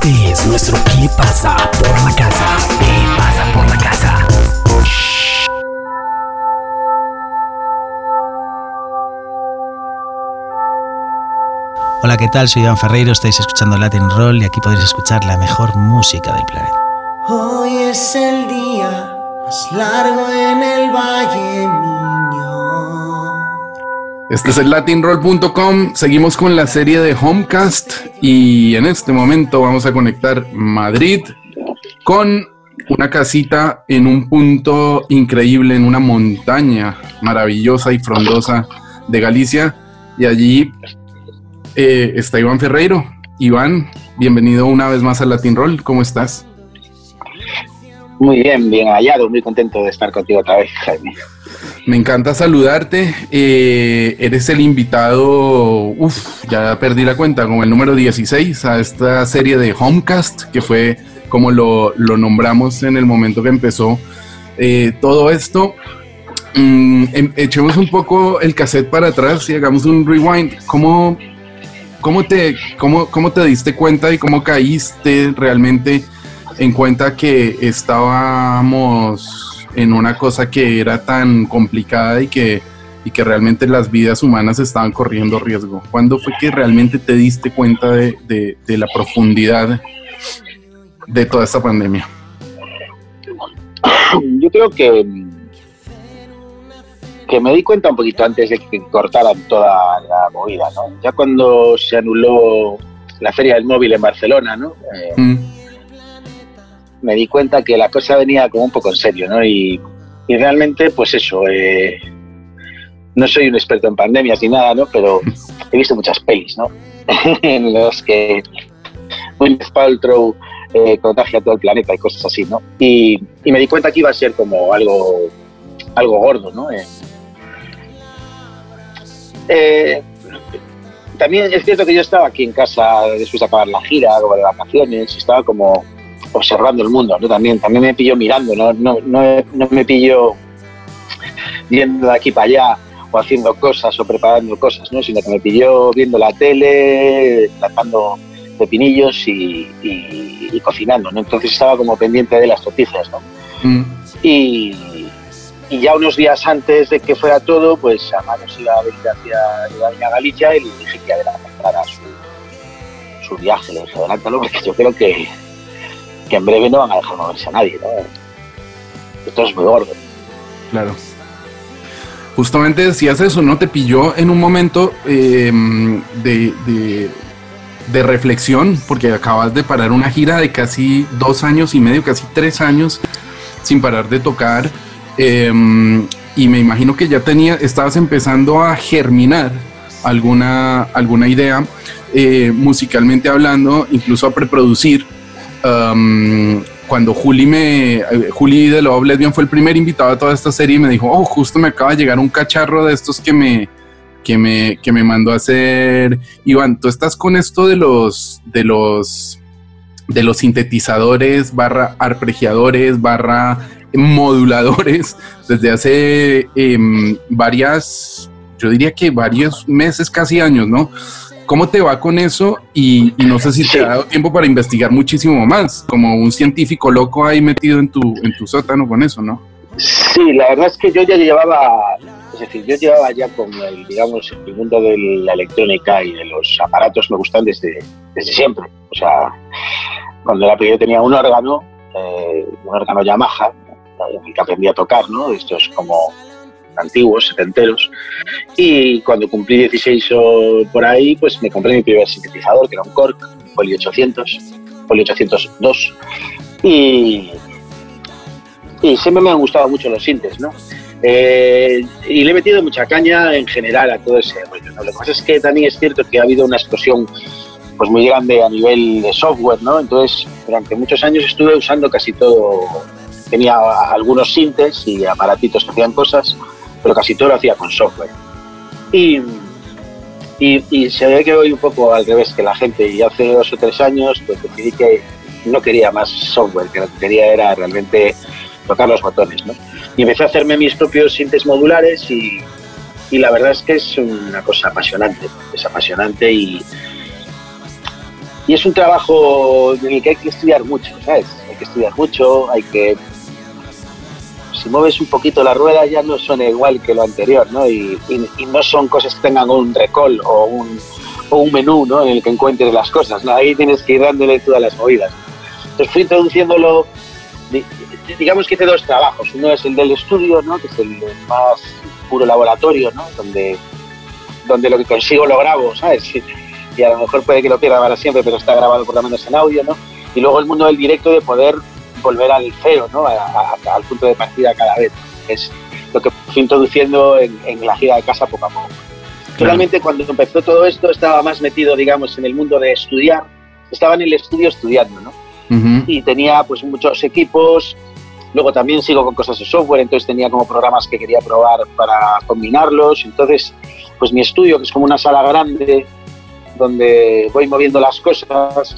Este es nuestro ¿Qué pasa por la casa? ¿Qué pasa por la casa? Hola, ¿qué tal? Soy Iván Ferreiro, estáis escuchando Latin Roll y aquí podéis escuchar la mejor música del planeta. Hoy es el día más largo en el valle, niño. Este es el latinroll.com. Seguimos con la serie de Homecast y en este momento vamos a conectar Madrid con una casita en un punto increíble, en una montaña maravillosa y frondosa de Galicia. Y allí eh, está Iván Ferreiro. Iván, bienvenido una vez más al Latin Roll. ¿Cómo estás? Muy bien, bien hallado, muy contento de estar contigo otra vez, Jaime. Me encanta saludarte. Eh, eres el invitado, uff, ya perdí la cuenta, como el número 16 a esta serie de Homecast, que fue como lo, lo nombramos en el momento que empezó eh, todo esto. Mm, em- echemos un poco el cassette para atrás y hagamos un rewind. ¿Cómo, cómo, te, cómo, ¿Cómo te diste cuenta y cómo caíste realmente en cuenta que estábamos en una cosa que era tan complicada y que, y que realmente las vidas humanas estaban corriendo riesgo? ¿Cuándo fue que realmente te diste cuenta de, de- de la profundidad de toda esta pandemia? Yo creo que, que me di cuenta un poquito antes de que cortaran toda la movida, ¿no? Ya cuando se anuló la Feria del Móvil en Barcelona, ¿no? Eh, Mm, me di cuenta que la cosa venía como un poco en serio, ¿no? Y, realmente, pues eso, eh, no soy un experto en pandemias ni nada, ¿no? Pero he visto muchas pelis, ¿no? en los que Gwyneth Paltrow eh, contagia todo el planeta y cosas así, ¿no? Y, me di cuenta que iba a ser como algo, algo gordo, ¿no? Eh, eh, también es cierto que yo estaba aquí en casa después de acabar la gira, o de vacaciones, estaba como observando el mundo, ¿no? También, también me pillo mirando, ¿no? No, no, no me pillo yendo de aquí para allá o haciendo cosas o preparando cosas, ¿no? Sino que me pilló viendo la tele, plantando pepinillos y, y- y cocinando, ¿no? Entonces estaba como pendiente de las noticias, ¿no? mm, Y, y ya unos días antes de que fuera todo, pues a manos iba a venir hacia iba a Galicia y le dije que adelantara su, su viaje, le dije adelántalo porque yo creo que, que en breve no van a dejar moverse a nadie, ¿no? Esto es muy gordo. claro. Justamente decías eso, ¿no? Te pilló en un momento eh, de, de- reflexión, porque acabas de parar una gira de casi dos años y medio, casi tres años, sin parar de tocar. eh, y me imagino que ya tenía, estabas empezando a germinar alguna, alguna idea, eh, musicalmente hablando, incluso a preproducir. Um, cuando Juli me eh, Juli de Love Lesbian fue el primer invitado a toda esta serie y me dijo, oh, justo me acaba de llegar un cacharro de estos que me que me, que me mandó a hacer Iván, tú estás con esto de los de los de los sintetizadores barra arpegiadores barra moduladores desde hace em, varias yo diría que varios meses casi años no ¿Cómo te va con eso? Y, y no sé si te ha dado tiempo para investigar muchísimo más, como un científico loco ahí metido en tu, en tu sótano con eso, ¿no? Sí, la verdad es que yo ya llevaba, es decir, yo llevaba ya con el, digamos, el mundo de la electrónica y de los aparatos me gustan desde, desde siempre. O sea, cuando era pequeño tenía un órgano, eh, un órgano Yamaha, en el que aprendí a tocar, ¿no? Estos como antiguos, setenteros. Y cuando cumplí 16 o por ahí, pues me compré mi primer sintetizador, que era un Korg, Poly 800, Poly 802. Y, y siempre me han gustado mucho los sintes, ¿no? Eh, y le he metido mucha caña en general a todo ese rollo. ¿no? Lo que pasa es que también es cierto que ha habido una explosión pues muy grande a nivel de software, ¿no? Entonces, durante muchos años estuve usando casi todo. Tenía algunos sintes y aparatitos que hacían cosas, pero casi todo lo hacía con software. Y, y, se ve que voy un poco al revés que la gente. Y hace dos o tres años pues decidí que no quería más software, que lo que quería era realmente tocar los botones, ¿no? Y empecé a hacerme mis propios sintes modulares y, y la verdad es que es una cosa apasionante, es apasionante y, y es un trabajo en el que hay que estudiar mucho, ¿sabes? Hay que estudiar mucho, hay que... Si mueves un poquito la rueda ya no suena igual que lo anterior, ¿no? Y, y- y no son cosas que tengan un recall o un, o un menú, ¿no? En el que encuentres las cosas, ¿no? Ahí tienes que ir dándole todas las movidas. Entonces fui introduciéndolo, di- digamos que hice dos trabajos. Uno es el del estudio, ¿no? Que es el más puro laboratorio, ¿no? Donde, donde lo que consigo lo grabo, ¿sabes? y a lo mejor puede que lo pierda para siempre, pero está grabado por lo menos en audio, ¿no? Y luego el mundo del directo de poder volver al cero, ¿no? A- a- al punto de partida cada vez. Es lo que fui introduciendo en, en la gira de casa poco a poco. Realmente cuando empezó todo esto estaba más metido, digamos, en el mundo de estudiar. Estaba en el estudio estudiando, ¿no? Ujú. y tenía pues muchos equipos. Luego también sigo con cosas de software, entonces tenía como programas que quería probar para combinarlos. Entonces, pues mi estudio, que es como una sala grande donde voy moviendo las cosas,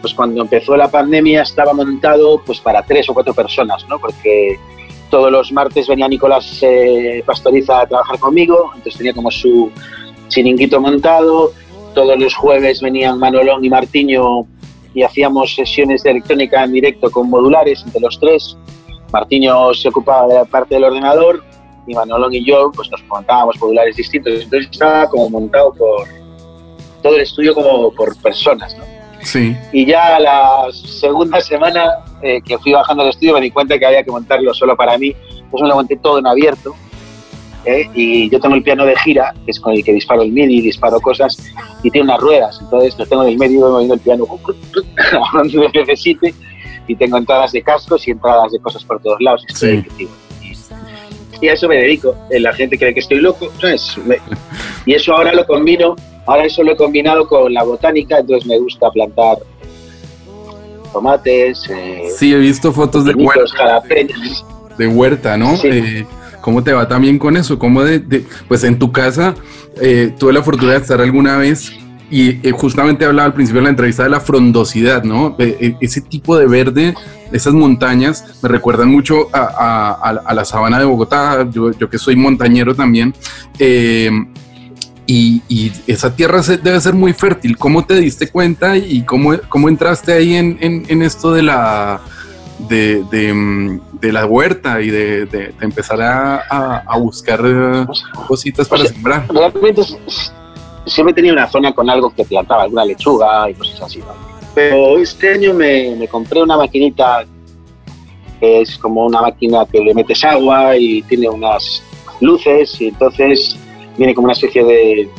pues cuando empezó la pandemia estaba montado pues para tres o cuatro personas, ¿no? Porque todos los martes venía Nicolás eh, Pastoriza a trabajar conmigo, entonces tenía como su chiringuito montado. Todos los jueves venían Manolón y Martiño y hacíamos sesiones de electrónica en directo con modulares entre los tres. Martiño se ocupaba de la parte del ordenador y Manolón y yo pues nos montábamos modulares distintos. Entonces estaba como montado por todo el estudio como por personas. ¿no? Sí. Y ya la segunda semana eh, que fui bajando al estudio me di cuenta que había que montarlo solo para mí. Pues me lo monté todo en abierto. ¿eh? Y yo tengo el piano de gira, que es con el que disparo el MIDI, disparo cosas, y tiene unas ruedas. Entonces lo tengo en el medio y voy moviendo el piano donde lo necesite. Y tengo entradas de cascos y entradas de cosas por todos lados. Estoy Sí. Y a eso me dedico. Eh, La gente cree que estoy loco. ¿sabes? Me- Y eso ahora lo combino Ahora eso lo he combinado con la botánica, entonces me gusta plantar tomates, eh, Sí, he visto fotos de huerta, jalapeños. de huerta, ¿no? Sí. Eh, ¿Cómo te va también con eso? ¿Cómo de, de- pues en tu casa eh, tuve la fortuna de estar alguna vez y eh, justamente hablaba al principio de la entrevista de la frondosidad, ¿no? Eh, eh, ese tipo de verde, esas montañas, me recuerdan mucho a, a- a- a la sabana de Bogotá, yo, yo que soy montañero también. Y, y esa tierra debe ser muy fértil. ¿Cómo te diste cuenta y cómo, cómo entraste ahí en, en- en esto de la, de, de, mm, de la huerta y de, empezar a, a- a buscar eh, cositas para O sea, sembrar? Realmente siempre tenía una zona con algo que plantaba, alguna lechuga y cosas así. ¿no? Pero este año me, me compré una maquinita que es como una máquina que le metes agua y tiene unas luces y entonces viene como una especie de,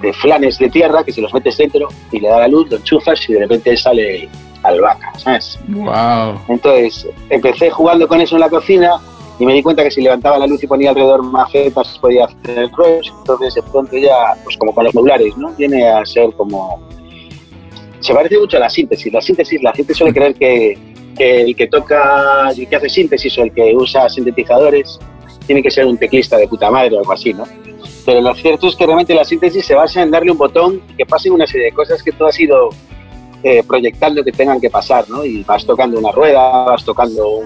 de flanes de tierra que si los metes dentro y le da la luz, lo enchufas y de repente sale albahaca, ¿sabes? ¡Wow! Entonces empecé jugando con eso en la cocina y me di cuenta que si levantaba la luz y ponía alrededor macetas podía hacer rollos. Entonces de pronto ya, pues como con los modulares, ¿no? Viene a ser como... Se parece mucho a la síntesis. La síntesis, la gente suele creer que, que el que toca, el que hace síntesis o el que usa sintetizadores tiene que ser un teclista de puta madre o algo así, ¿no? Pero lo cierto es que realmente la síntesis se basa en darle un botón y que pasen una serie de cosas que tú has ido eh, proyectando que tengan que pasar, ¿no? Y vas tocando una rueda, vas tocando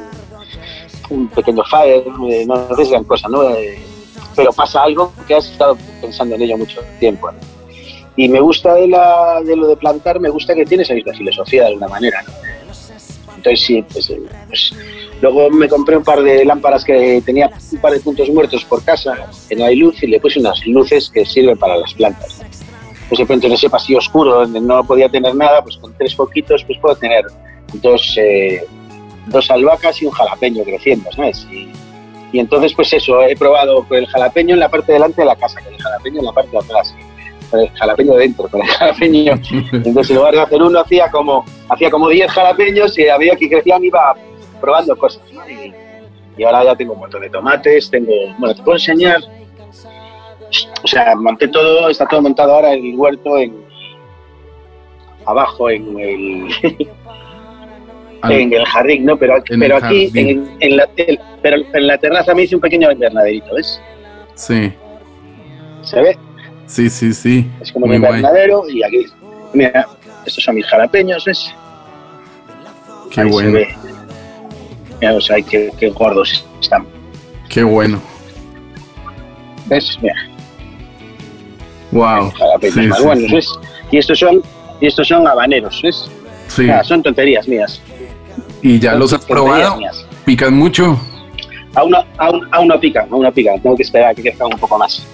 un, pequeño file, eh, no, no es gran cosa, ¿no? Eh, pero pasa algo que has estado pensando en ello mucho tiempo. ¿no? Y me gusta de, la, de lo de plantar, me gusta que tiene esa misma filosofía de alguna manera, ¿no? Entonces sí, pues, eh, pues, luego me compré un par de lámparas que tenía un par de puntos muertos por casa, que no hay luz, y le puse unas luces que sirven para las plantas. Pues de pronto en ese pasillo oscuro donde no podía tener nada, pues con tres poquitos pues puedo tener dos, eh, dos albahacas y un jalapeño creciendo, ¿sabes? Y, y entonces pues eso, he probado con el jalapeño en la parte de delante de la casa, con el jalapeño en la parte de atrás, con el jalapeño dentro, con el jalapeño entonces, en lugar de hacer uno, hacía como hacía como 10 jalapeños y a medida que crecían iba probando cosas. ¿no? Y, y ahora ya tengo un montón de tomates, tengo... Bueno, te puedo enseñar... O sea, monté todo, está todo montado ahora en el huerto, en abajo en el, en el jardín, ¿no? Pero, En pero aquí, en, en la, pero en la terraza me hice un pequeño invernaderito, ¿ves? Sí, ¿Se ve? sí, sí, sí. Es como Muy un guay. invernadero y aquí, mira, estos son mis jalapeños, ¿ves? Qué Ahí se bueno, ve. O sea, qué, qué gordos están. qué bueno. ¿Ves? Mira, Wow. Sí, sí, buenos, sí. ¿ves? Y estos son Y estos son habaneros, ¿ves? Sí. Nada, son tonterías mías. ¿Y ya Son los has probado? mías. ¿Pican mucho? Aún no, aún, aún no pican, aún no pican. Tengo que esperar que crezcan un poco más.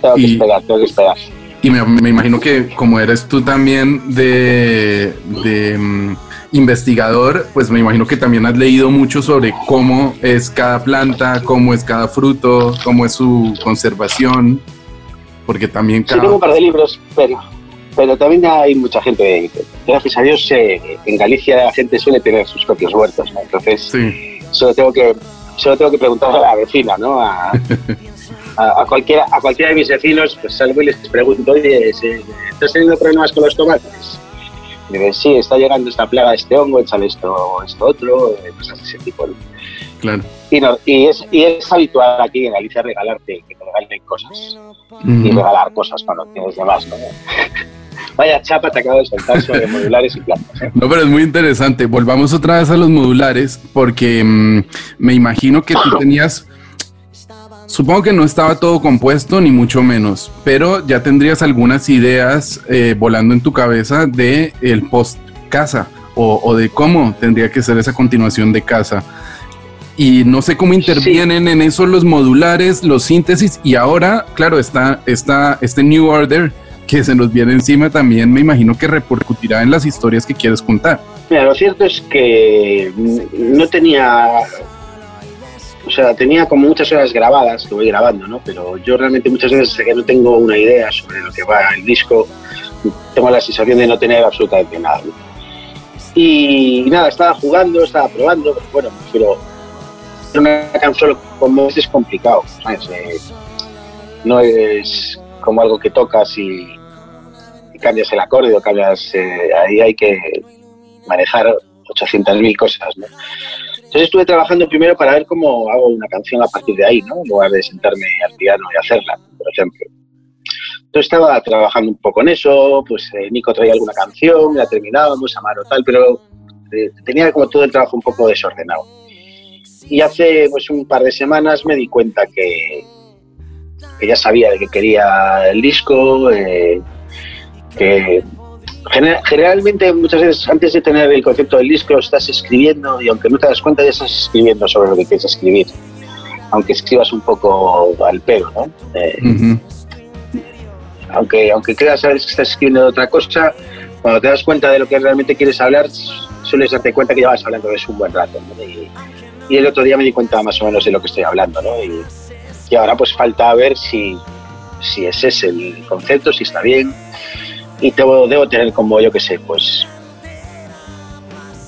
Tengo que Y- esperar, tengo que esperar. Y me, me imagino que como eres tú también de, de, mm, investigador, pues me imagino que también has leído mucho sobre cómo es cada planta, cómo es cada fruto, cómo es su conservación, porque también Sí, cada... tengo un par de libros, pero, pero también hay mucha gente. Gracias a Dios, eh, en Galicia la gente suele tener sus propios huertos, ¿no? Entonces, Sí, solo tengo que solo tengo que preguntar a la vecina, ¿no? A, a, a cualquiera a cualquiera de mis vecinos, pues salgo y les pregunto, oye, ¿se- ¿estás teniendo problemas con los tomates? Y me dicen, sí, está llegando esta plaga este hongo, échale esto, esto otro, eh, cosas de ese tipo. ¿no? claro. Y, no, y, es, y es habitual aquí en Galicia regalarte, que te regalen cosas y Ujú. regalar cosas cuando tienes de más, ¿no? Vaya chapa te acabo de soltar sobre modulares y plantas. ¿eh? No, pero es muy interesante. Volvamos otra vez a los modulares, porque mm, me imagino que tú tenías, supongo que no estaba todo compuesto, ni mucho menos, pero ya tendrías algunas ideas eh, volando en tu cabeza de el post casa o, o de cómo tendría que ser esa continuación de casa. Y no sé cómo intervienen en eso los modulares, los síntesis, y ahora, claro, está, está este New Order que se nos viene encima también, me imagino que repercutirá en las historias que quieres contar. Mira, lo cierto es que mm, no tenía. O sea, tenía como muchas horas grabadas que voy grabando, ¿no? Pero yo realmente muchas veces que no tengo una idea sobre lo que va el disco, tengo la sensación de no tener absolutamente nada. ¿no? Y nada, estaba jugando, estaba probando, pero bueno, pero una canción como es, es complicado, ¿sabes? Eh, no es como algo que tocas y, y cambias el acorde o cambias. eh, ahí hay que manejar 800.000 cosas, ¿no? Entonces estuve trabajando primero para ver cómo hago una canción a partir de ahí, ¿no? En lugar de sentarme al piano y hacerla, por ejemplo. Entonces estaba trabajando un poco en eso, pues eh, Nico traía alguna canción, la terminábamos, Amaro tal, pero eh, tenía como todo el trabajo un poco desordenado. Y hace pues un par de semanas me di cuenta que, que ya sabía qué quería el disco, eh, que Generalmente, muchas veces, antes de tener el concepto del disco, estás escribiendo y aunque no te das cuenta, ya estás escribiendo sobre lo que quieres escribir. Aunque escribas un poco al pelo, ¿no? Eh, aunque, aunque creas saber que estás escribiendo de otra cosa, cuando te das cuenta de lo que realmente quieres hablar, sueles darte cuenta que ya vas hablando de eso un buen rato. ¿no? Y, y el otro día me di cuenta más o menos de lo que estoy hablando, ¿no? Y, y ahora pues falta ver si, si ese es el concepto, si está bien. Y debo, debo tener como, yo qué sé, pues...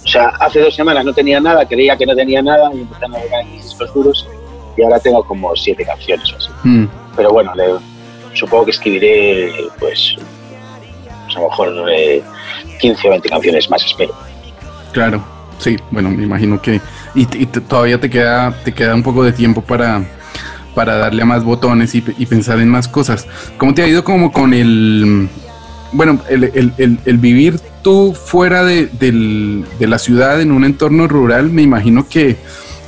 O sea, hace dos semanas no tenía nada, creía que no tenía nada y empecé a navegar en mis discos duros y ahora tengo como siete canciones o así Mm. pero bueno, le- supongo que escribiré pues, pues a lo mejor eh, 15 o 20 canciones más, espero. Claro, sí, bueno, me imagino que y, y todavía te queda te queda un poco de tiempo para para darle a más botones y, y pensar en más cosas. ¿Cómo te ha ido como con el bueno, el, el- el- el vivir tú fuera de, del- de la ciudad en un entorno rural? Me imagino que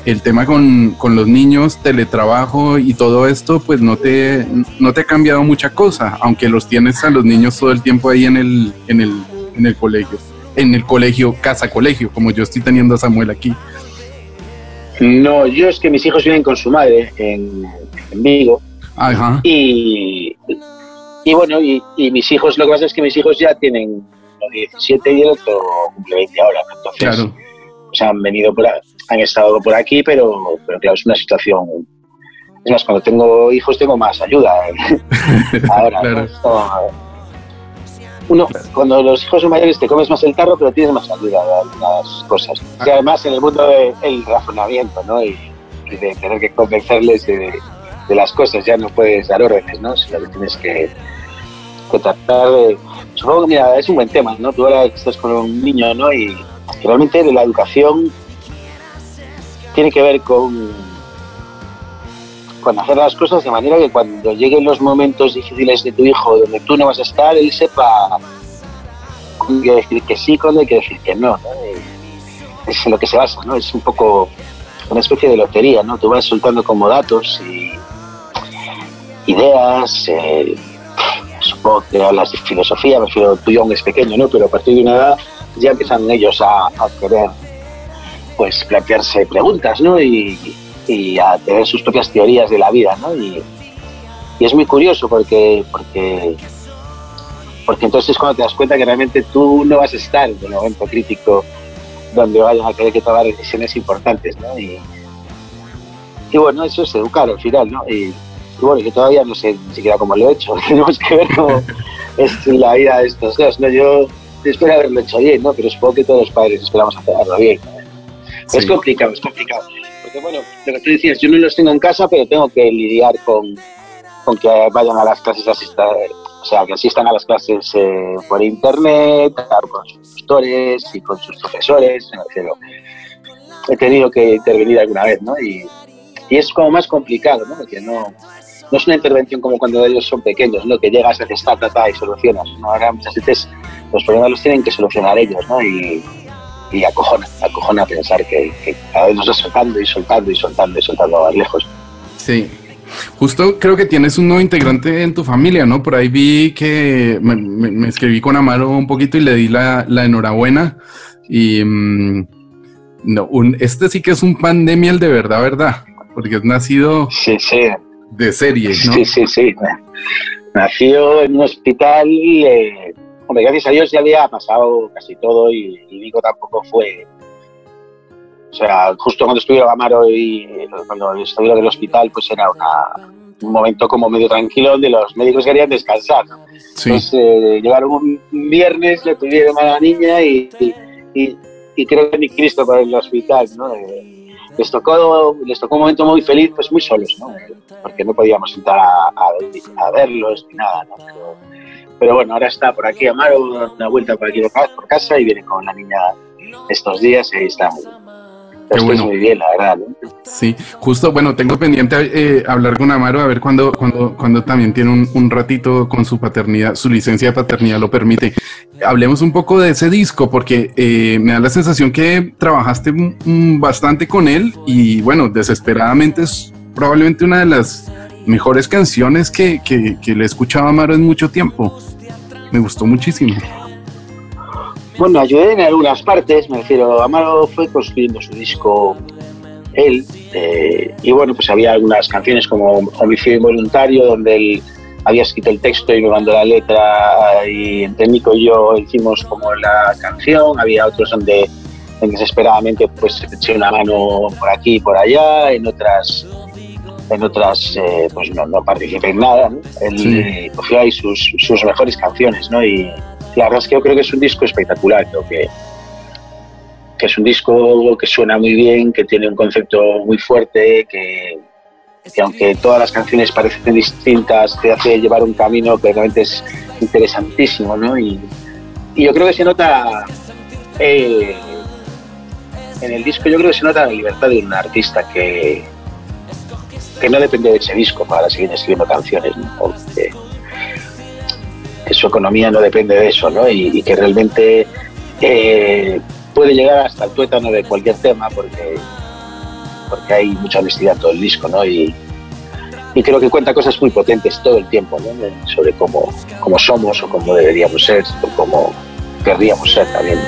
el tema con, con los niños, teletrabajo y todo esto, pues no te, no te ha cambiado mucha cosa, aunque los tienes a los niños todo el tiempo ahí en el, en el, en el colegio, en el colegio, casa colegio, como yo estoy teniendo a Samuel aquí. No, yo es que mis hijos viven con su madre en, en Vigo Ajá. y, y bueno, y, y mis hijos, lo que pasa es que mis hijos ya tienen uno 17 y el otro cumple 20 ahora, entonces Claro, o sea, han venido por, han estado por aquí, pero, pero claro, es una situación. Es más, cuando tengo hijos tengo más ayuda. Ahora, Claro. ¿no? Esto- uno, cuando los hijos son mayores te comes más el tarro, pero tienes más ayuda de algunas cosas. Y además en el mundo del razonamiento, ¿no? Y, y de tener que convencerles de, de las cosas, ya no puedes dar órdenes, ¿no? Sino que tienes que, que tratar de... Supongo que, mira, es un buen tema, ¿no? Tú ahora estás con un niño, ¿no? Y realmente la educación tiene que ver con, con hacer las cosas de manera que cuando lleguen los momentos difíciles de tu hijo donde tú no vas a estar, él sepa cuándo hay decir que sí, cuándo hay que decir que no. ¿no? Es en lo que se basa, ¿no? Es un poco una especie de lotería, ¿no? Tú vas soltando como datos y ideas, eh, supongo que hablas de filosofía, me refiero, tú es pequeño, ¿no? Pero a partir de una edad ya empiezan ellos a, querer pues plantearse preguntas, ¿no? Y, a tener sus propias teorías de la vida, ¿no? Y, y es muy curioso porque, porque, porque entonces es cuando te das cuenta que realmente tú no vas a estar en el momento crítico donde vayan a tener que tomar decisiones importantes, ¿no? Y, y bueno, eso es educar al final, ¿no? Y, y bueno, yo todavía no sé ni siquiera cómo lo he hecho, tenemos que ver cómo es la vida de estos dos, ¿no? Yo espero haberlo hecho bien, ¿no? Pero supongo que todos los padres esperamos hacerlo bien. Sí. Es complicado, es complicado. Porque bueno, lo que tú decías, yo no los tengo en casa, pero tengo que lidiar con, con que vayan a las clases asistan, o sea, que asistan a las clases eh, por internet, con sus tutores y con sus profesores. refiero. He tenido que intervenir alguna vez, ¿no? Y, y es como más complicado, ¿no? Porque no, no es una intervención como cuando ellos son pequeños, ¿no? Que llegas, haces ta, ta, ta y solucionas. ¿no? Ahora muchas veces los problemas los tienen que solucionar ellos, ¿no? Y, y acojona, acojona pensar que, que cada vez nos va soltando y soltando y soltando y soltando más lejos. Sí. Justo creo que tienes un nuevo integrante en tu familia, ¿no? Por ahí vi que me, me- me escribí con Amaro un poquito y le di la, la enhorabuena. Y mm, no, un, este sí que es un pandemial de verdad, ¿verdad? Porque es nacido Sí, sí, de serie, ¿no? sí, sí, sí. Nació en un hospital, eh, hombre, gracias a Dios ya había pasado casi todo y, y Vico tampoco fue... O sea, justo cuando estuvieron Amaro y cuando estuvieron en el hospital, pues era una, un momento como medio tranquilo donde los médicos querían descansar. Sí, Pues eh, llegaron un viernes, le tuvieron a la niña y, y, y- y creo que ni Cristo para el hospital, ¿no? Eh, les tocó, les tocó un momento muy feliz, pues muy solos, ¿no? Porque no podíamos entrar a, verlos ni nada, ¿no? Pero, bueno, ahora está por aquí Amaro, una vuelta por aquí por ca- por casa y viene con la niña estos días y está muy, Qué bueno. muy bien, la verdad, ¿no? sí. Justo, bueno, tengo pendiente eh, hablar con Amaro a ver cuando, cuando, cuando también tiene un, un ratito con su paternidad, su licencia de paternidad lo permite. Hablemos un poco de ese disco porque eh, me da la sensación que trabajaste bastante con él y bueno, desesperadamente es probablemente una de las mejores canciones que, que, que le he escuchado a Amaro en mucho tiempo. Me gustó muchísimo. Bueno, ayudé en algunas partes, me refiero, Amaro fue construyendo su disco él, eh, y bueno, pues había algunas canciones como Homicidio Involuntario, donde él había escrito el texto y me mandó la letra, y entre Nico y yo hicimos como la canción, había otros donde en desesperadamente pues eché una mano por aquí y por allá, en otras en otras eh, pues no, no participé en nada, ¿no? Él Sí. cogió ahí sus, sus mejores canciones, ¿no? Y, la verdad es que yo creo que es un disco espectacular, creo que, que es un disco que suena muy bien, que tiene un concepto muy fuerte, que, que aunque todas las canciones parecen distintas, te hace llevar un camino que realmente es interesantísimo, ¿no? Y, y yo creo que se nota eh, en el disco, yo creo que se nota la libertad de un artista que, que no depende de ese disco para seguir escribiendo canciones, ¿no? Porque, que su economía no depende de eso, ¿no? Y, que realmente eh, puede llegar hasta el tuétano de cualquier tema porque, porque hay mucha honestidad en todo el disco, ¿no? Y, y creo que cuenta cosas muy potentes todo el tiempo, ¿no? Sobre cómo, cómo somos o cómo deberíamos ser o cómo querríamos ser también.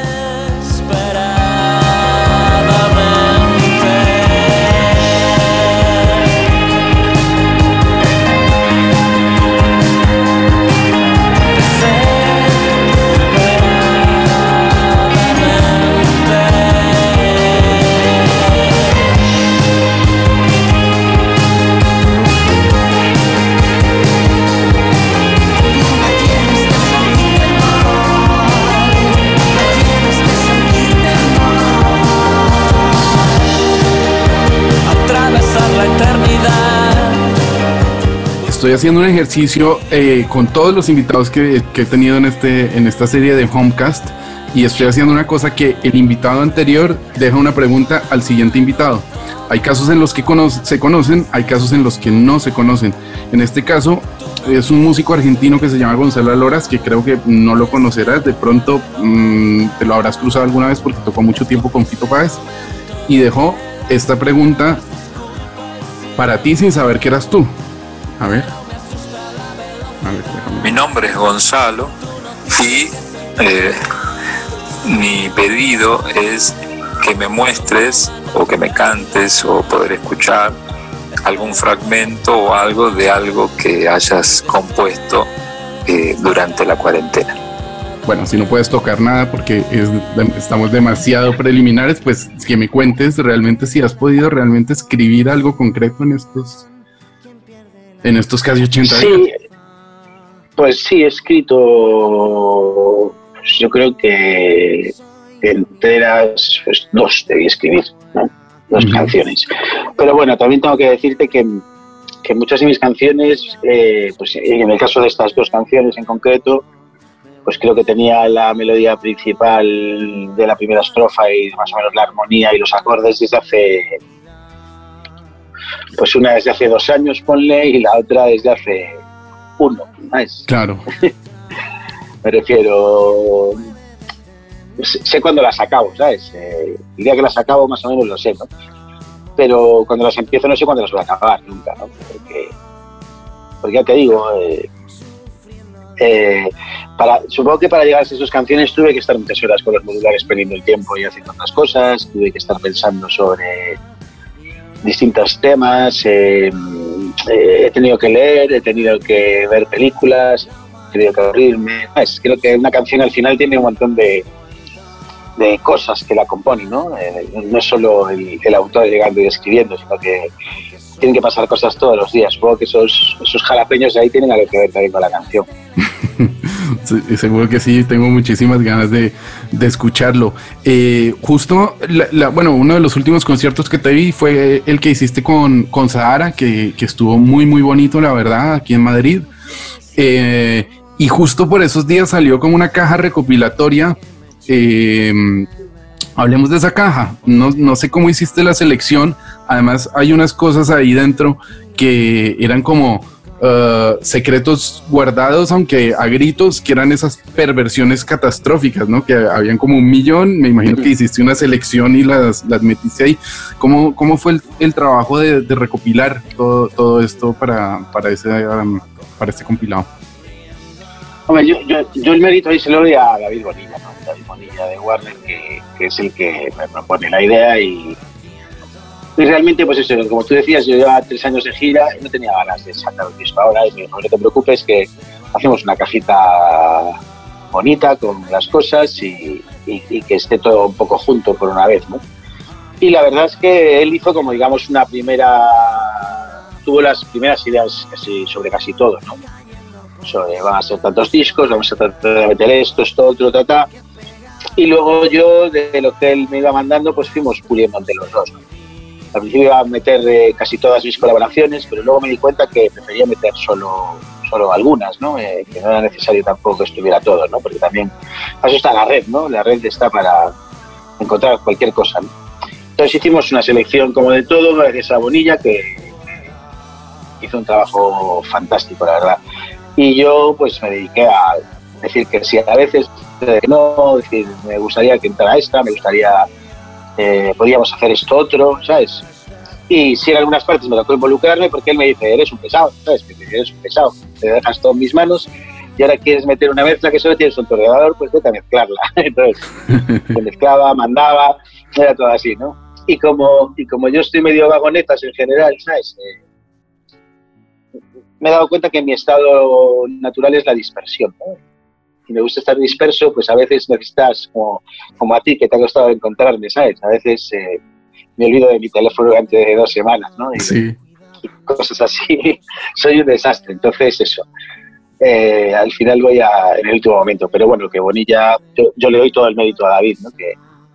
Estoy haciendo un ejercicio eh, con todos los invitados que, que he tenido en, este, en esta serie de Homecast y estoy haciendo una cosa que el invitado anterior deja una pregunta al siguiente invitado. Hay casos en los que cono- se conocen, hay casos en los que no se conocen. En este caso es un músico argentino que se llama Gonzalo Loras, que creo que no lo conocerás, de pronto mm, te lo habrás cruzado alguna vez porque tocó mucho tiempo con Fito Páez y dejó esta pregunta para ti sin saber que eras tú. A ver. Mi nombre es Gonzalo y eh, mi pedido es que me muestres o que me cantes o poder escuchar algún fragmento o algo de algo que hayas compuesto eh, durante la cuarentena. Bueno, si no puedes tocar nada porque estamos demasiado preliminares, pues que me cuentes realmente si has podido realmente escribir algo concreto en estos en estos casi 80 sí, Pues sí, he escrito, pues yo creo que enteras, pues dos debí escribir, ¿no? dos canciones. Pero bueno, también tengo que decirte que, que muchas de mis canciones, eh, pues en el caso de estas dos canciones en concreto, pues creo que tenía la melodía principal de la primera estrofa y más o menos la armonía y los acordes desde hace, pues una desde hace dos años, ponle, y la otra desde hace uno. Claro. Me refiero, sé cuándo las acabo, ¿sabes? Eh, el día que las acabo más o menos lo sé, ¿no? Pero cuando las empiezo no sé cuándo las voy a acabar nunca, ¿no? Porque, porque ya te digo, eh, eh, para, supongo que para llegar a esas canciones tuve que estar muchas horas con los modulares perdiendo el tiempo y haciendo otras cosas, tuve que estar pensando sobre distintos temas, he tenido que leer, he tenido que ver películas, he tenido que abrirme. Creo que una canción al final tiene un montón de, de cosas que la componen, ¿no? Eh, no es solo el, autor llegando y escribiendo, sino que tienen que pasar cosas todos los días. Supongo que esos, esos jalapeños de ahí tienen algo que ver también con la canción. seguro que sí, tengo muchísimas ganas de, de escucharlo. Eh, justo, bueno, uno de los últimos conciertos que te vi fue el que hiciste con, con Sahara, que, que estuvo muy, muy bonito, la verdad, aquí en Madrid. Eh, y justo por esos días salió como una caja recopilatoria eh, hablemos de esa caja. No, sé cómo hiciste la selección. Además, hay unas cosas ahí dentro que eran como uh, secretos guardados, aunque a gritos, que eran esas perversiones catastróficas, ¿no? Que habían como un millón. Me imagino que hiciste una selección y las, las metiste ahí. ¿Cómo, cómo fue el, trabajo de, recopilar todo, esto para, para, ese, um, para este compilado? Hombre, yo, yo, el mérito ahí se lo doy a David Bonilla, ¿no? David Bonilla de Warner, que, es el que me propone la idea y, realmente, pues eso, como tú decías, yo llevaba tres años de gira y no tenía ganas de sacar un disco ahora y me dijo, no te preocupes que hacemos una cajita bonita con las cosas y, que esté todo un poco junto por una vez, ¿no? Y la verdad es que él hizo como, digamos, una primera... tuvo las primeras ideas sobre casi todo, ¿no? van a ser tantos discos, vamos a tratar de meter esto, esto, otro, ta, Y luego yo, del hotel me iba mandando, pues fuimos puliendo entre los dos. Al principio iba a meter eh, casi todas mis colaboraciones, pero luego me di cuenta que prefería meter solo, solo algunas, ¿no? Eh, que no era necesario tampoco que estuviera todo, ¿no? Porque también, eso está la red, ¿no? La red está para encontrar cualquier cosa, Entonces hicimos una selección como de todo, gracias a Bonilla, que hizo un trabajo fantástico, la verdad. Y yo pues me dediqué a decir que sí a veces, no, decir, me gustaría que entrara esta, me gustaría, eh, podríamos hacer esto otro, ¿sabes? Y si en algunas partes me tocó involucrarme porque él me dice, eres un pesado, ¿sabes? Eres un pesado, te dejas todo en mis manos y ahora quieres meter una mezcla que solo tienes un torreador, pues vete a mezclarla. Entonces, mezclaba, mandaba, era todo así, ¿no? Y como, y como yo estoy medio vagonetas en general, ¿sabes? Eh, me he dado cuenta que mi estado natural es la dispersión. Y me gusta estar disperso, pues a veces necesitas, como, como a ti, que te ha costado encontrarme, ¿sabes? A veces eh, me olvido de mi teléfono durante dos semanas, ¿no? Y, sí. cosas así. Soy un desastre. Entonces, eso. Eh, al final voy a, en el último momento. Pero bueno, que Bonilla, yo, le doy todo el mérito a David, ¿no? Que,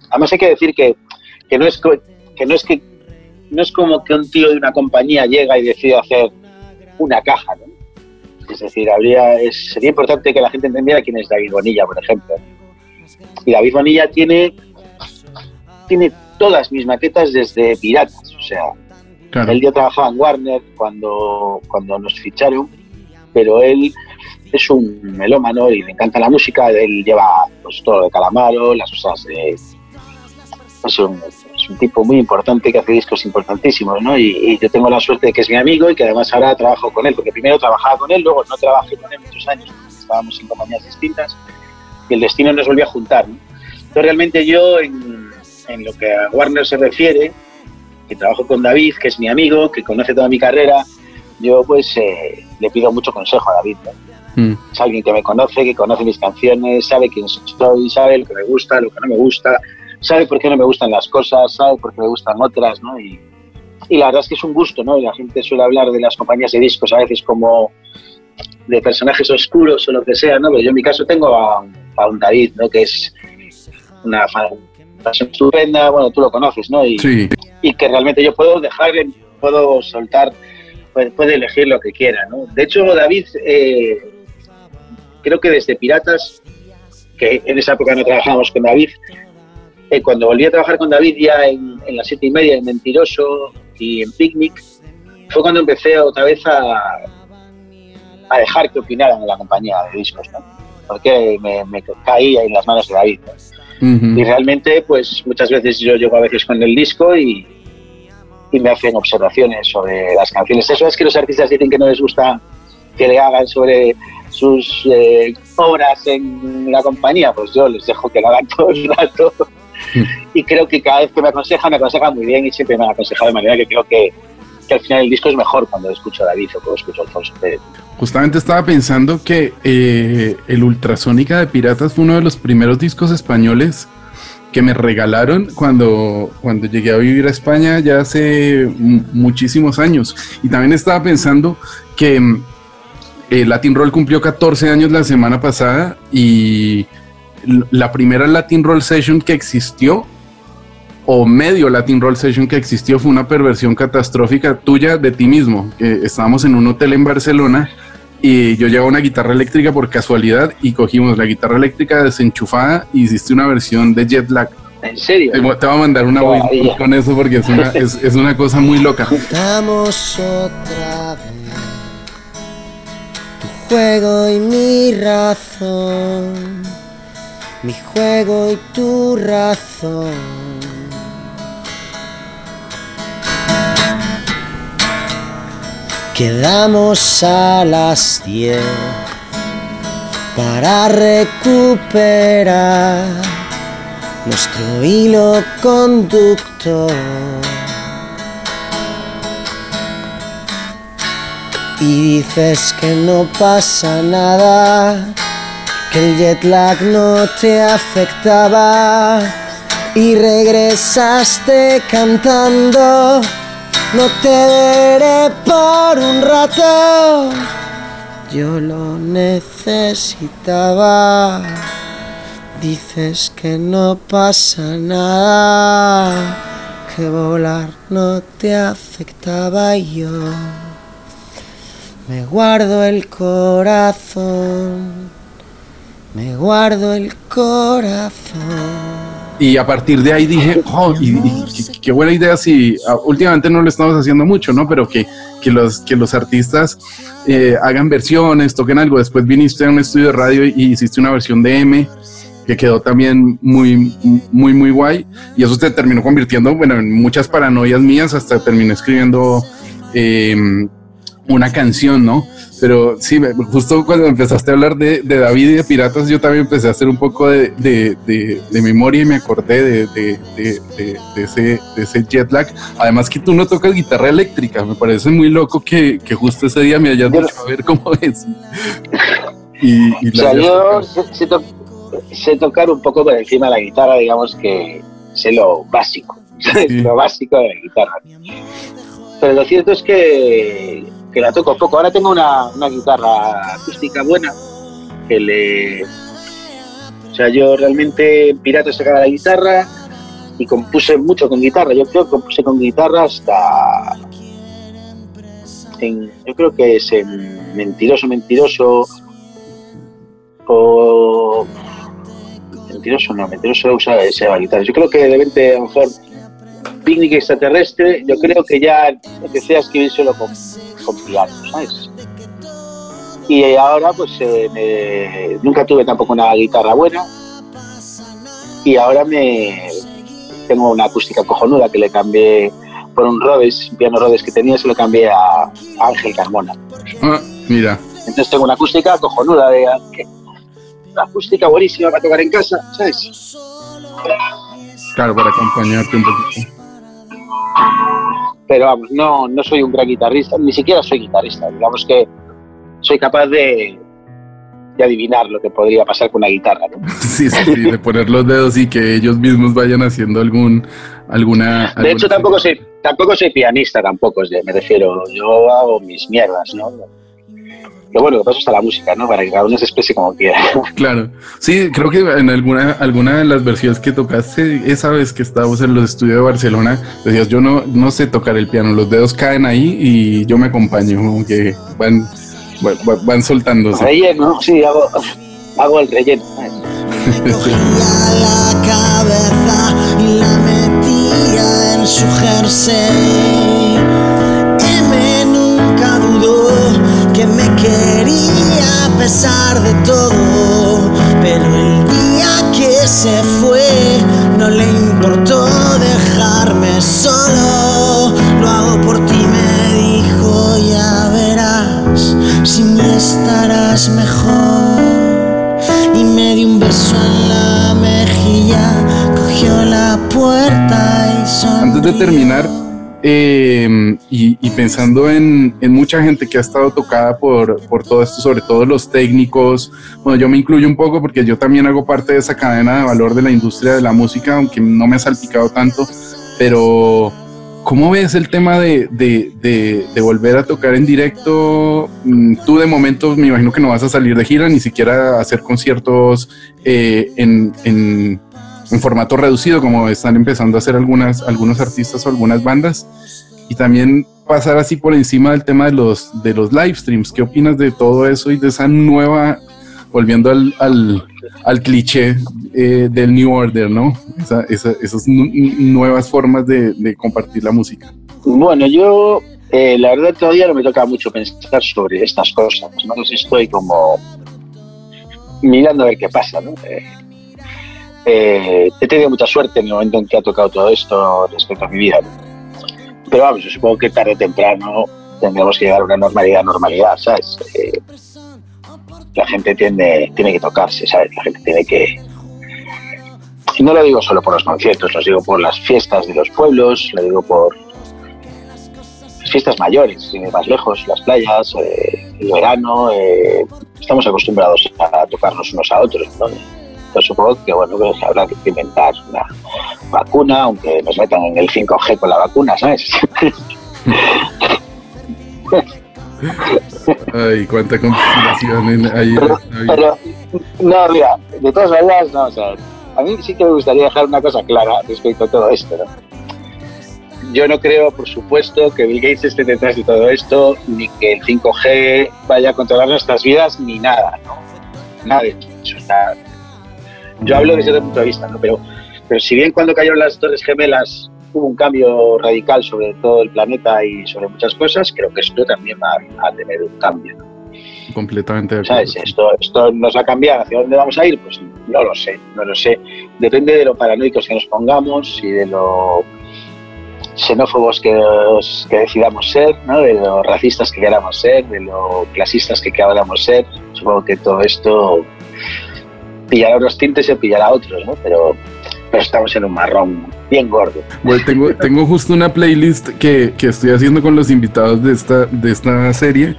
además hay que decir que, que, no es, que no es que no es como que un tío de una compañía llega y decide hacer una caja. ¿no? Es decir, habría, sería importante que la gente entendiera quién es David Bonilla, por ejemplo. Y David Bonilla tiene, tiene todas mis maquetas desde piratas. O sea, él ya trabajaba en Warner cuando, cuando nos ficharon, pero él es un melómano y le encanta la música. Él lleva pues, todo de Calamaro, las cosas de. Es un, es un tipo muy importante que hace discos importantísimos, ¿no? Y, yo tengo la suerte de que es mi amigo y que además ahora trabajo con él, porque primero trabajaba con él, luego no trabajé con él muchos años, estábamos en compañías distintas y el destino nos volvió a juntar. ¿no? Entonces realmente yo en, en lo que a Warner se refiere, que trabajo con David, que es mi amigo, que conoce toda mi carrera, yo pues eh, le pido mucho consejo a David. ¿no? Mm. Es alguien que me conoce, que conoce mis canciones, sabe quién soy, sabe lo que me gusta, lo que no me gusta, sabe por qué no me gustan las cosas, sabe por qué me gustan otras, ¿no? Y, y la verdad es que es un gusto, ¿no? Y la gente suele hablar de las compañías de discos a veces como de personajes oscuros o lo que sea, ¿no? Pero yo en mi caso tengo a, a un David, ¿no? Que es una persona estupenda, bueno, tú lo conoces, ¿no? Y, Sí, y que realmente yo puedo dejar, puedo soltar, puede, elegir lo que quiera, ¿no? De hecho, David, eh, creo que desde Piratas, que en esa época no trabajábamos con David, eh, cuando volví a trabajar con David ya en, en las siete y media, en Mentiroso y en Picnic, fue cuando empecé otra vez a, a dejar que opinaran en la compañía de discos, ¿no? Porque me, me caía en las manos de David. Y realmente, pues muchas veces yo llego a veces con el disco y, y me hacen observaciones sobre las canciones. Eso es que los artistas dicen que no les gusta que le hagan sobre sus eh, obras en la compañía, pues yo les dejo que lo hagan todo el rato. Y creo que cada vez que me aconsejan, me aconsejan muy bien y siempre me han aconsejado de manera que creo que, que al final el disco es mejor cuando escucho a David o cuando escucho a Alfonso Pérez. Justamente estaba pensando que eh, el Ultrasónica de Piratas fue uno de los primeros discos españoles que me regalaron cuando, cuando llegué a vivir a España ya hace muchísimos años. Y también estaba pensando que mm, eh, Latin Roll cumplió 14 años la semana pasada y la primera Latin Roll Session que existió o medio Latin Roll Session que existió fue una perversión catastrófica tuya de ti mismo. que estábamos en un hotel en Barcelona y yo llevaba una guitarra eléctrica por casualidad y cogimos la guitarra eléctrica desenchufada y hiciste una versión de Jet Lag. ¿En serio? Te voy a mandar una voz con eso porque es una, es, es una cosa muy loca. Juntamos otra vez tu juego y mi razón, mi juego y tu razón. Quedamos a las 10 para recuperar nuestro hilo conductor. Y dices que no pasa nada, que el jet lag no te afectaba. Y regresaste cantando, no te veré por un rato. Yo lo necesitaba. Dices que no pasa nada, que volar no te afectaba y yo. Me guardo el corazón, me guardo el corazón. Y a partir de ahí dije, oh, y, y qué, qué buena idea si ah, últimamente no lo estamos haciendo mucho, ¿no? Pero que, que, los, que los artistas eh, hagan versiones, toquen algo. Después viniste a un estudio de radio y hiciste una versión de M que quedó también muy, muy, muy guay. Y eso te terminó convirtiendo, bueno, en muchas paranoias mías, hasta terminé escribiendo eh, una canción, ¿no? Pero sí, me- justo cuando empezaste a hablar de, de David y de Piratas, yo también empecé a hacer un poco de, de- de- de memoria y me acordé de, ese, jet lag. Además que tú no tocas guitarra eléctrica, me parece muy loco que, que justo ese día me hayas dicho a ver cómo es. Y, y O sea, yo sé, sé to- sé tocar un poco por encima de la guitarra, digamos que sé lo básico, Sí. lo básico de la guitarra. Pero lo cierto es que, que la toco poco. Ahora tengo una, una guitarra acústica buena que le... O sea, yo realmente en Piratas sacaba la guitarra y compuse mucho con guitarra. Yo creo que compuse con guitarra hasta... yo creo que es en Mentiroso, Mentiroso o... Mentiroso no, Mentiroso usa esa guitarra. Yo creo que de repente a lo mejor Picnic Extraterrestre, yo creo que ya empecé a escribir solo con, con piano, ¿sabes? Y ahora pues eh, me- nunca tuve tampoco una guitarra buena y ahora me tengo una acústica cojonuda que le cambié por un Rhodes, un piano Rhodes que tenía, se lo cambié a Ángel Carmona. Ah, mira, Entonces tengo una acústica cojonuda de una acústica buenísima para tocar en casa, ¿sabes? Claro, para acompañarte un poquito. Pero vamos, no, no soy un gran guitarrista, ni siquiera soy guitarrista. Digamos que soy capaz de, de adivinar lo que podría pasar con una guitarra. ¿no? Sí, sí, de poner los dedos y que ellos mismos vayan haciendo algún, alguna... De alguna- hecho, tampoco soy, tampoco soy pianista, tampoco, es de- me refiero. Yo hago mis mierdas, ¿no? Lo bueno, que pasa está la música, ¿no? Para que cada uno se exprese como quiera. Claro, sí, creo que en alguna, alguna de las versiones que tocaste, esa vez que estábamos en los estudios de Barcelona, decías, yo no, no sé tocar el piano, los dedos caen ahí y yo me acompaño, como que van, van, van soltándose. Relleno, sí, hago, hago el relleno. Cogía la cabeza y la metía en su jersey. Pesar de todo. Pero el día que se fue, no le importó dejarme solo. Lo hago por ti, me dijo, ya verás, sin mí estarás mejor y me dio un beso en la mejilla, cogió la puerta y sonrió. Antes de terminar, eh, y, pensando en, mucha gente que ha estado tocada por, por todo esto, sobre todo los técnicos, bueno, yo me incluyo un poco porque yo también hago parte de esa cadena de valor de la industria de la música, aunque no me ha salpicado tanto, pero ¿cómo ves el tema de, de, volver a tocar en directo? Mm, Tú de momento me imagino que no vas a salir de gira, ni siquiera hacer conciertos eh, en, en formato reducido, como están empezando a hacer algunas, algunos artistas o algunas bandas. Y también pasar así por encima del tema de los, de los live streams. ¿Qué opinas de todo eso y de esa nueva, volviendo al, al, al cliché eh, del New Order, ¿no? Esa, esa- esas nu- nuevas formas de, de compartir la música. Bueno, yo eh, la verdad todavía no me toca mucho pensar sobre estas cosas, ¿no? Entonces estoy como mirando a ver qué pasa, ¿no? Eh, eh, he tenido mucha suerte en el momento en que ha tocado todo esto respecto a mi vida. Pero vamos, yo supongo que tarde o temprano tendremos que llegar a una normalidad, normalidad, ¿sabes? Eh, la gente tiene, tiene que tocarse, ¿sabes? La gente tiene que... Y no lo digo solo por los conciertos, lo digo por las fiestas de los pueblos, lo digo por las fiestas mayores, más lejos, las playas, eh, el verano, eh, estamos acostumbrados a tocarnos unos a otros, ¿no? Pues supongo que bueno, que habrá que inventar una vacuna, aunque nos metan en el 5G con la vacuna, ¿sabes? Ay, cuánta conspiración en- ahí. Pero, pero, no, mira, de todas maneras, no, o sea, a mí sí que me gustaría dejar una cosa clara respecto a todo esto, ¿no? Yo no creo, por supuesto, que Bill Gates esté detrás de todo esto, ni que el 5G vaya a controlar nuestras vidas, ni nada, ¿no? Nada de eso. sea, yo hablo desde otro punto de vista, ¿no? Pero, pero si bien cuando cayeron las Torres Gemelas hubo un cambio radical sobre todo el planeta y sobre muchas cosas, creo que esto también va a tener un cambio. ¿no? Completamente de. ¿Sabes? Esto, esto nos va a cambiar. ¿Hacia dónde vamos a ir? Pues no lo sé, no lo sé. Depende de lo paranoicos que nos pongamos y de lo xenófobos que, que decidamos ser, ¿no? de lo racistas que queramos ser, de lo clasistas que queramos ser. Supongo que todo esto pillará unos tintes y pillará otros, ¿no? pero, pero estamos en un marrón bien gordo. Bueno, tengo, tengo justo una playlist que, que estoy haciendo con los invitados de esta, de esta serie.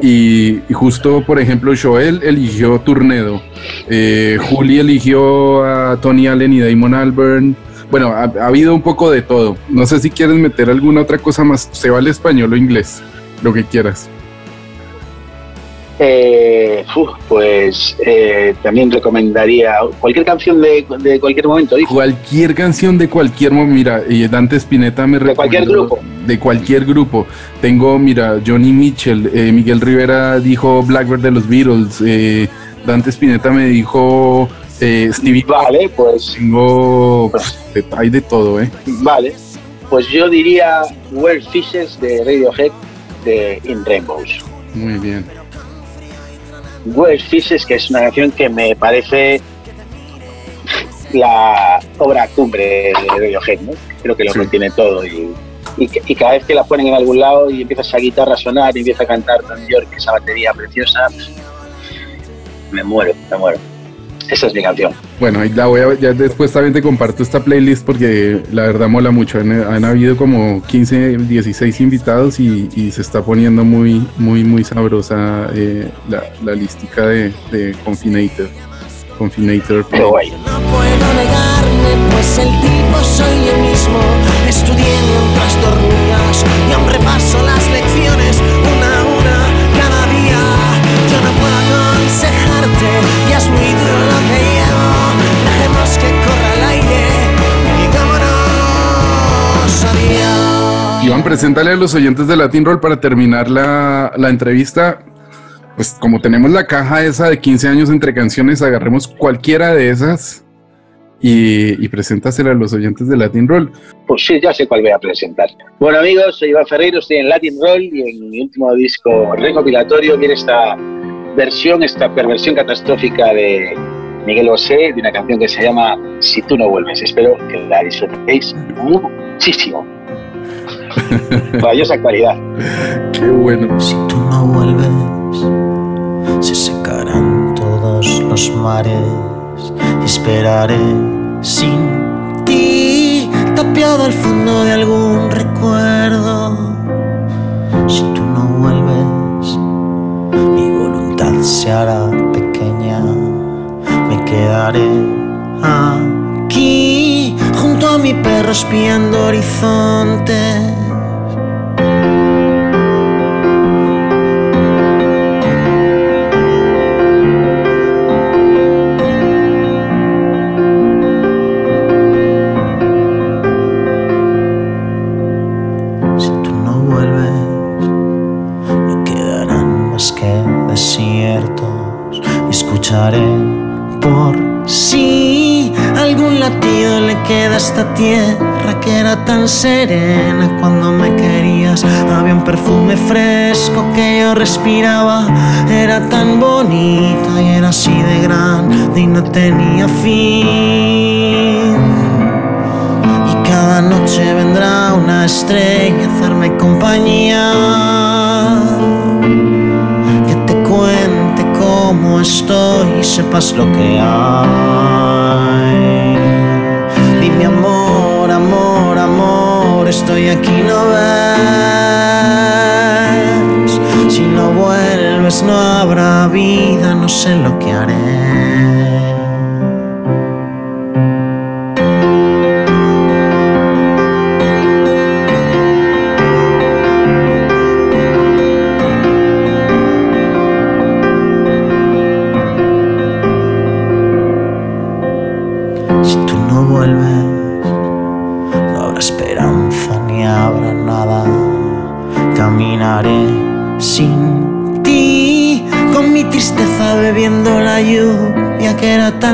Y, y justo, por ejemplo, Joel eligió Turnedo. Eh, Juli eligió a Tony Allen y Damon Albarn. Bueno, ha, ha habido un poco de todo. No sé si quieres meter alguna otra cosa más. Se vale español o inglés, lo que quieras. Eh, pues eh, también recomendaría cualquier canción de, de cualquier momento. Cualquier canción de cualquier momento. Mira, Dante Spinetta me De cualquier recomendó- grupo. De cualquier grupo. Tengo, mira, Johnny Mitchell, eh, Miguel Rivera dijo Blackbird de los Beatles, eh, Dante Spinetta me dijo eh, Stevie. Vale, pues Tengo, pff, de- hay de todo, ¿eh? vale. Pues yo diría Weird Fishes de Radiohead de In Rainbows. Muy bien. Weird Fishes, que es una canción que me parece la obra cumbre de Radiohead, ¿no? Creo que lo Sí. contiene todo y, y, que- y cada vez que la ponen en algún lado y empieza esa guitarra a sonar y empieza a cantar Tom York, esa batería preciosa, me muero, me muero. Esa es mi canción. Bueno, ahí la voy a, ya después también te comparto esta playlist porque la verdad mola mucho. Han, han habido como 15, 16 invitados y, y se está poniendo muy, muy, muy sabrosa eh, la, la listica de, de Confinator. Confinator. Guay. No puedo negarme, pues el tipo soy yo mismo. Estudié mientras dormías y aún repaso las lecciones que. Dejemos que corra el aire y vámonos adiós. Iván, preséntale a los oyentes de Latin Roll para terminar la, la entrevista. Pues como tenemos la caja esa de 15 años entre canciones, agarremos cualquiera de esas y, y preséntasela a los oyentes de Latin Roll. Pues sí, ya sé cuál voy a presentar. Bueno amigos, soy Iván Ferreiro, estoy en Latin Roll y en mi último disco recopilatorio viene esta versión, esta perversión catastrófica de Miguel Bosé de una canción que se llama Si tú no vuelves. Espero que la disfrutéis muchísimo. Maravillosa actualidad. Qué bueno. Si tú no vuelves, se secarán todos los mares esperaré sin ti, tapiado al fondo de algún recuerdo. Pequeña, me quedaré aquí junto a mi perro espiando horizontes. Tan serena cuando me querías. Había un perfume fresco que yo respiraba, era tan bonita y era así de grande y no tenía fin. Y cada noche vendrá una estrella a hacerme compañía. Que te cuente cómo estoy y sepas lo que hay. Estoy aquí, no ves. Si no vuelves no habrá vida, no sé lo que haré.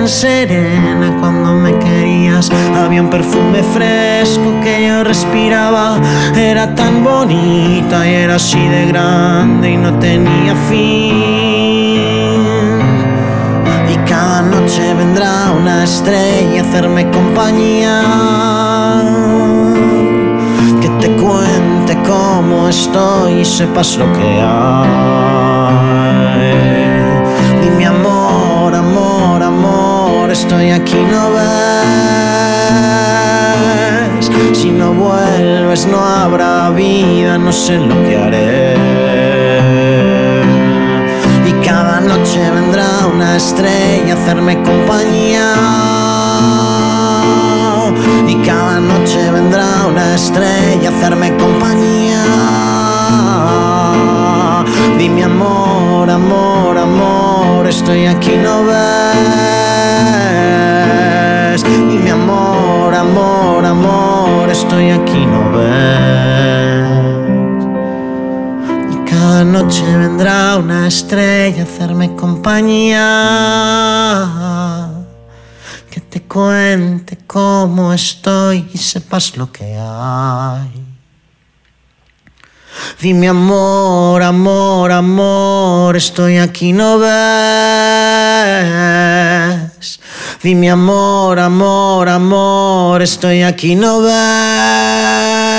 Serena cuando me querías. Había un perfume fresco que yo respiraba, era tan bonita y era así de grande y no tenía fin. Y cada noche vendrá una estrella a hacerme compañía. Que te cuente cómo estoy y sepas lo que hay. No habrá vida, no sé lo que haré. Y cada noche vendrá una estrella a hacerme compañía. Y cada noche vendrá una estrella a hacerme compañía. Dime amor, amor, amor, estoy aquí, no ves. Dime amor, amor, amor, estoy aquí, no ves. Y cada noche vendrá una estrella a hacerme compañía. Que te cuente cómo estoy y sepas lo que hay. Dime amor, amor, amor, estoy aquí, no ves. Dime amor, amor, amor, estoy aquí, no ves.